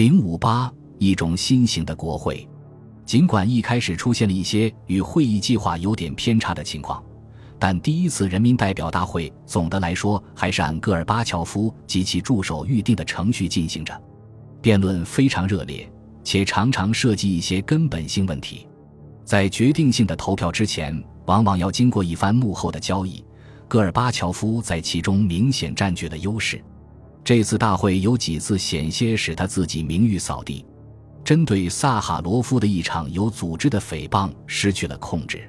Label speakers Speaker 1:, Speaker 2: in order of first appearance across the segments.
Speaker 1: 零五八一种新型的国会，尽管一开始出现了一些与会议计划有点偏差的情况，但第一次人民代表大会总的来说还是按戈尔巴乔夫及其助手预定的程序进行着。辩论非常热烈，且常常涉及一些根本性问题。在决定性的投票之前，往往要经过一番幕后的交易。戈尔巴乔夫在其中明显占据了优势。这次大会有几次险些使他自己名誉扫地。针对萨哈罗夫的一场有组织的诽谤失去了控制，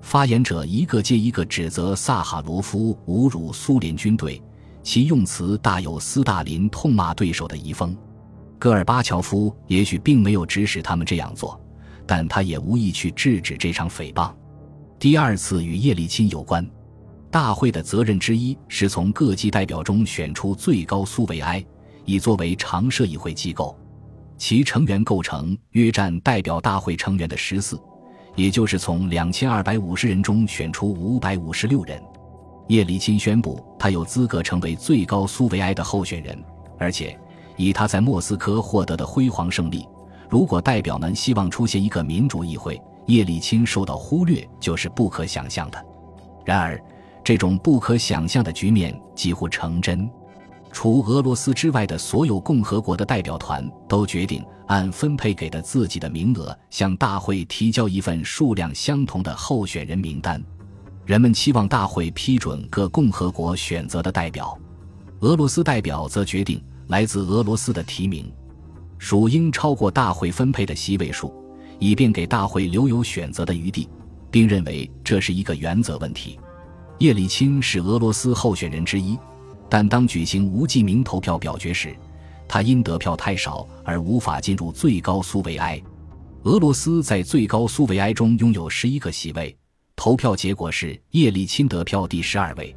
Speaker 1: 发言者一个接一个指责萨哈罗夫侮辱苏联军队，其用词大有斯大林痛骂对手的遗风。戈尔巴乔夫也许并没有指使他们这样做，但他也无意去制止这场诽谤。第二次与叶利钦有关。大会的责任之一是从各级代表中选出最高苏维埃，以作为常设议会机构。其成员构成约占代表大会成员的十四，也就是从两千二百五十人中选出五百五十六人。叶利钦宣布他有资格成为最高苏维埃的候选人，而且以他在莫斯科获得的辉煌胜利，如果代表们希望出现一个民主议会，叶利钦受到忽略就是不可想象的。然而。这种不可想象的局面几乎成真，除俄罗斯之外的所有共和国的代表团都决定按分配给的自己的名额向大会提交一份数量相同的候选人名单。人们期望大会批准各共和国选择的代表，俄罗斯代表则决定来自俄罗斯的提名，属应超过大会分配的席位数，以便给大会留有选择的余地，并认为这是一个原则问题。叶利钦是俄罗斯候选人之一，但当举行无记名投票表决时，他因得票太少而无法进入最高苏维埃。俄罗斯在最高苏维埃中拥有十一个席位，投票结果是叶利钦得票第十二位。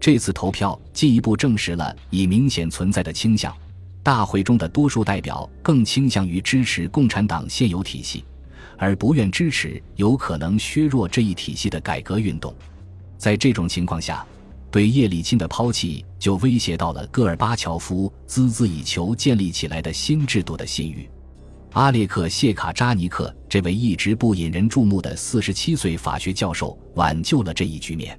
Speaker 1: 这次投票进一步证实了已明显存在的倾向：大会中的多数代表更倾向于支持共产党现有体系，而不愿支持有可能削弱这一体系的改革运动。在这种情况下，对叶利钦的抛弃就威胁到了戈尔巴乔夫孜孜以求建立起来的新制度的信誉。阿列克谢卡扎尼克这位一直不引人注目的四十七岁法学教授挽救了这一局面。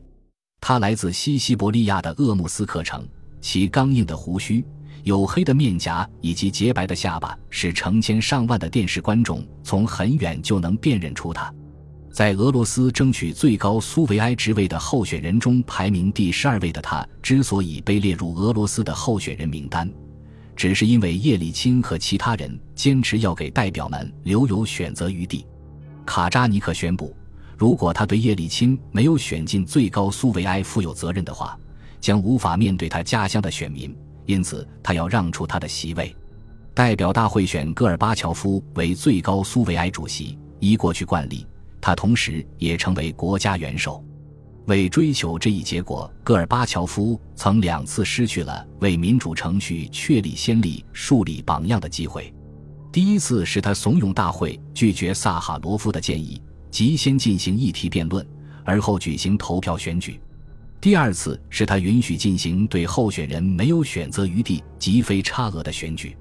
Speaker 1: 他来自西西伯利亚的鄂木斯克城，其刚硬的胡须、黝黑的面颊以及洁白的下巴，使成千上万的电视观众从很远就能辨认出他。在俄罗斯争取最高苏维埃职位的候选人中排名第十二位的他，之所以被列入俄罗斯的候选人名单，只是因为叶利钦和其他人坚持要给代表们留有选择余地。卡扎尼克宣布，如果他对叶利钦没有选进最高苏维埃负有责任的话，将无法面对他家乡的选民，因此他要让出他的席位。代表大会选戈尔巴乔夫为最高苏维埃主席，依过去惯例。他同时也成为国家元首。为追求这一结果，戈尔巴乔夫曾两次失去了为民主程序确立先例、树立榜样的机会。第一次是他怂恿大会拒绝萨哈罗夫的建议，即先进行议题辩论，而后举行投票选举；第二次是他允许进行对候选人没有选择余地、即非差额的选举。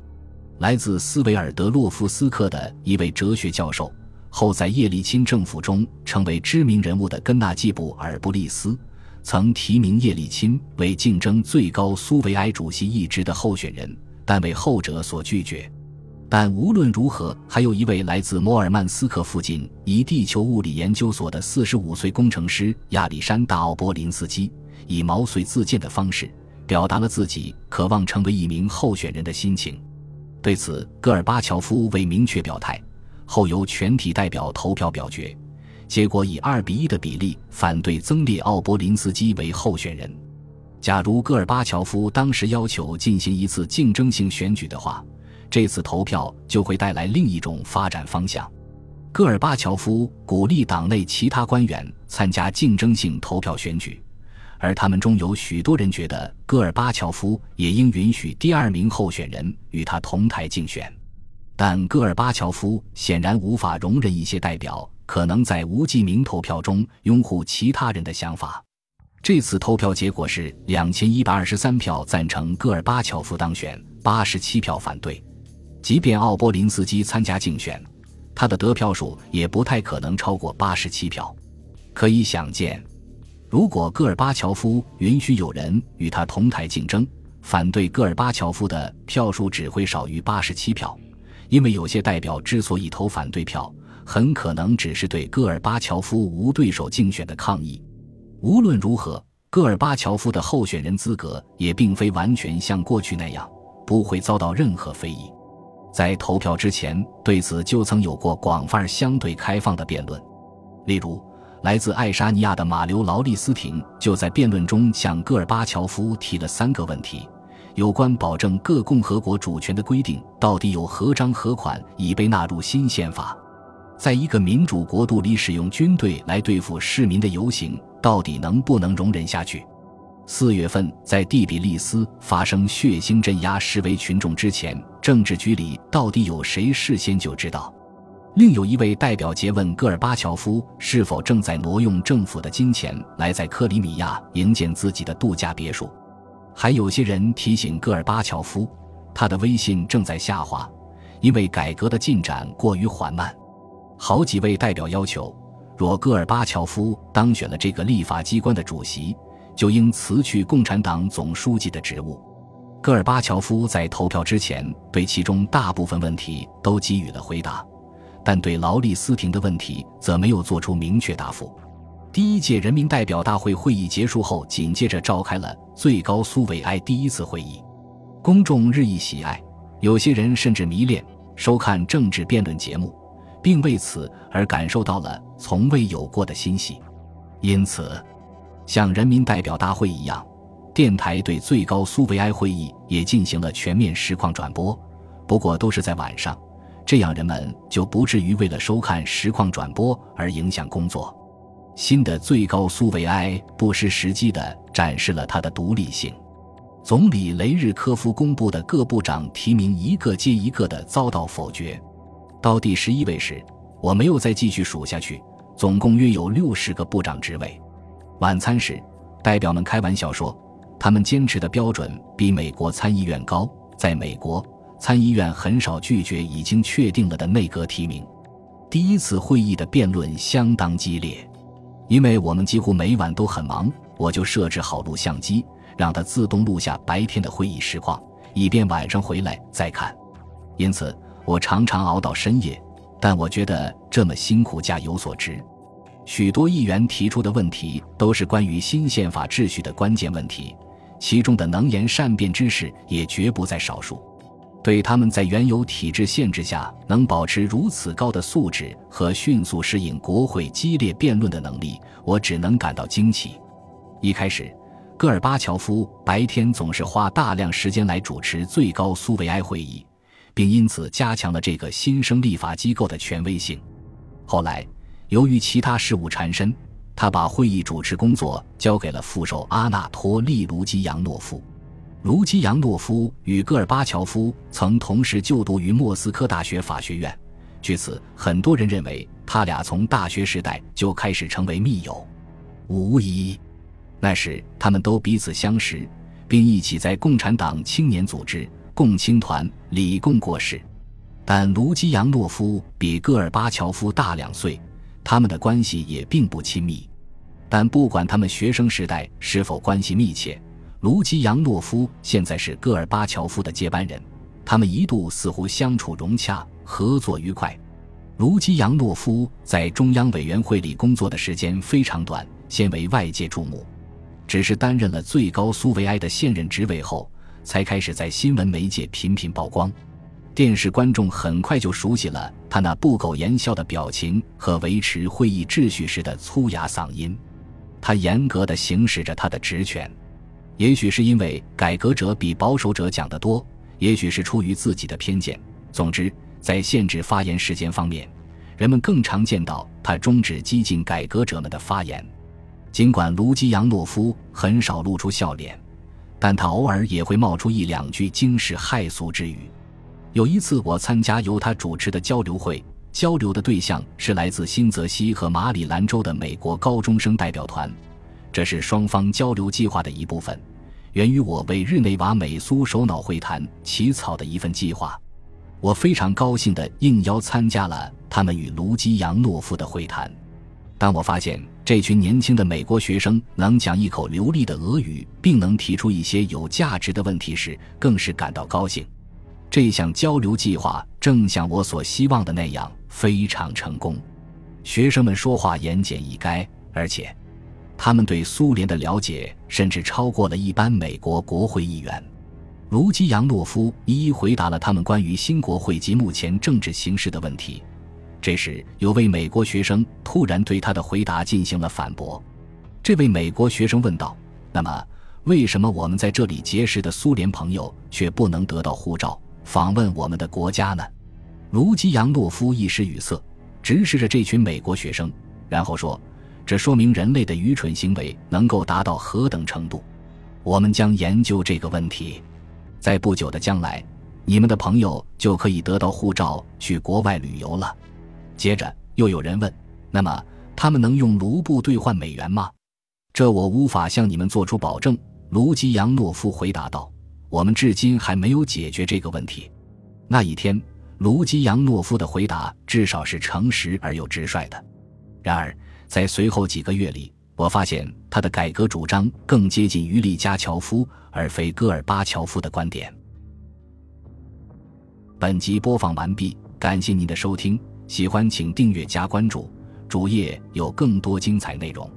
Speaker 1: 来自斯维尔德洛夫斯克的一位哲学教授。后在叶利钦政府中成为知名人物的根纳季布尔布利斯，曾提名叶利钦为竞争最高苏维埃主席一职的候选人，但为后者所拒绝。但无论如何，还有一位来自摩尔曼斯克附近一地球物理研究所的四十五岁工程师亚历山大奥波林斯基，以毛遂自荐的方式表达了自己渴望成为一名候选人的心情。对此，戈尔巴乔夫未明确表态。后由全体代表投票表决，结果以二比一的比例反对增列奥波林斯基为候选人。假如戈尔巴乔夫当时要求进行一次竞争性选举的话，这次投票就会带来另一种发展方向。戈尔巴乔夫鼓励党内其他官员参加竞争性投票选举，而他们中有许多人觉得戈尔巴乔夫也应允许第二名候选人与他同台竞选。但戈尔巴乔夫显然无法容忍一些代表可能在无记名投票中拥护其他人的想法。这次投票结果是两千一百二十三票赞成戈尔巴乔夫当选，八十七票反对。即便奥波林斯基参加竞选，他的得票数也不太可能超过八十七票。可以想见，如果戈尔巴乔夫允许有人与他同台竞争，反对戈尔巴乔夫的票数只会少于八十七票。因为有些代表之所以投反对票，很可能只是对戈尔巴乔夫无对手竞选的抗议。无论如何，戈尔巴乔夫的候选人资格也并非完全像过去那样不会遭到任何非议。在投票之前，对此就曾有过广泛相对开放的辩论。例如，来自爱沙尼亚的马留劳利斯廷就在辩论中向戈尔巴乔夫提了三个问题。有关保证各共和国主权的规定到底有何章何款已被纳入新宪法？在一个民主国度里使用军队来对付市民的游行到底能不能容忍下去？四月份在蒂比利斯发生血腥镇压示威群众之前，政治局里到底有谁事先就知道？另有一位代表诘问戈尔巴乔夫是否正在挪用政府的金钱来在克里米亚营建自己的度假别墅。还有些人提醒戈尔巴乔夫，他的威信正在下滑，因为改革的进展过于缓慢。好几位代表要求，若戈尔巴乔夫当选了这个立法机关的主席，就应辞去共产党总书记的职务。戈尔巴乔夫在投票之前对其中大部分问题都给予了回答，但对劳利斯廷的问题则没有做出明确答复。第一届人民代表大会会议结束后，紧接着召开了最高苏维埃第一次会议，公众日益喜爱，有些人甚至迷恋收看政治辩论节目，并为此而感受到了从未有过的欣喜。因此，像人民代表大会一样，电台对最高苏维埃会议也进行了全面实况转播，不过都是在晚上，这样人们就不至于为了收看实况转播而影响工作。新的最高苏维埃不失时机地展示了他的独立性。总理雷日科夫公布的各部长提名一个接一个地遭到否决。到第十一位时，我没有再继续数下去，总共约有六十个部长职位。晚餐时，代表们开玩笑说，他们坚持的标准比美国参议院高。在美国，参议院很少拒绝已经确定了的内阁提名。第一次会议的辩论相当激烈。因为我们几乎每晚都很忙，我就设置好录像机，让它自动录下白天的会议实况，以便晚上回来再看。因此，我常常熬到深夜，但我觉得这么辛苦价有所值。许多议员提出的问题都是关于新宪法秩序的关键问题，其中的能言善辩之士也绝不在少数。对他们在原有体制限制下能保持如此高的素质和迅速适应国会激烈辩论的能力，我只能感到惊奇。一开始，戈尔巴乔夫白天总是花大量时间来主持最高苏维埃会议，并因此加强了这个新生立法机构的权威性。后来，由于其他事务缠身，他把会议主持工作交给了副手阿纳托利·卢基扬诺夫。卢基扬诺夫与戈尔巴乔夫曾同时就读于莫斯科大学法学院，据此，很多人认为他俩从大学时代就开始成为密友。无疑，那时他们都彼此相识，并一起在共产党青年组织共青团里共过事。但卢基扬诺夫比戈尔巴乔夫大两岁，他们的关系也并不亲密。但不管他们学生时代是否关系密切。卢基扬诺夫现在是戈尔巴乔夫的接班人，他们一度似乎相处融洽，合作愉快。卢基扬诺夫在中央委员会里工作的时间非常短，先为外界注目，只是担任了最高苏维埃的现任职位后，才开始在新闻媒介频频曝光。电视观众很快就熟悉了他那不苟言笑的表情和维持会议秩序时的粗哑嗓音，他严格地行使着他的职权。也许是因为改革者比保守者讲得多，也许是出于自己的偏见。总之，在限制发言时间方面，人们更常见到他终止激进改革者们的发言。尽管卢基扬诺夫很少露出笑脸，但他偶尔也会冒出一两句惊世骇俗之语。有一次，我参加由他主持的交流会，交流的对象是来自新泽西和马里兰州的美国高中生代表团。这是双方交流计划的一部分，源于我为日内瓦美苏首脑会谈起草的一份计划。我非常高兴地应邀参加了他们与卢基扬诺夫的会谈。当我发现这群年轻的美国学生能讲一口流利的俄语，并能提出一些有价值的问题时，更是感到高兴。这项交流计划正像我所希望的那样非常成功。学生们说话言简意赅，而且他们对苏联的了解甚至超过了一般美国国会议员。卢基扬诺夫一一回答了他们关于新国会及目前政治形势的问题。这时，有位美国学生突然对他的回答进行了反驳。这位美国学生问道：“那么，为什么我们在这里结识的苏联朋友却不能得到护照，访问我们的国家呢？”卢基扬诺夫一时语塞，直视着这群美国学生，然后说：“这说明人类的愚蠢行为能够达到何等程度。我们将研究这个问题。在不久的将来，你们的朋友就可以得到护照去国外旅游了。”接着又有人问：“那么他们能用卢布兑换美元吗？”这我无法向你们做出保证。”卢基扬诺夫回答道。“我们至今还没有解决这个问题。”那一天，卢基扬诺夫的回答至少是诚实而又直率的。然而，在随后几个月里，我发现他的改革主张更接近于利加乔夫而非戈尔巴乔夫的观点。本集播放完毕，感谢您的收听。喜欢请订阅加关注，主页有更多精彩内容。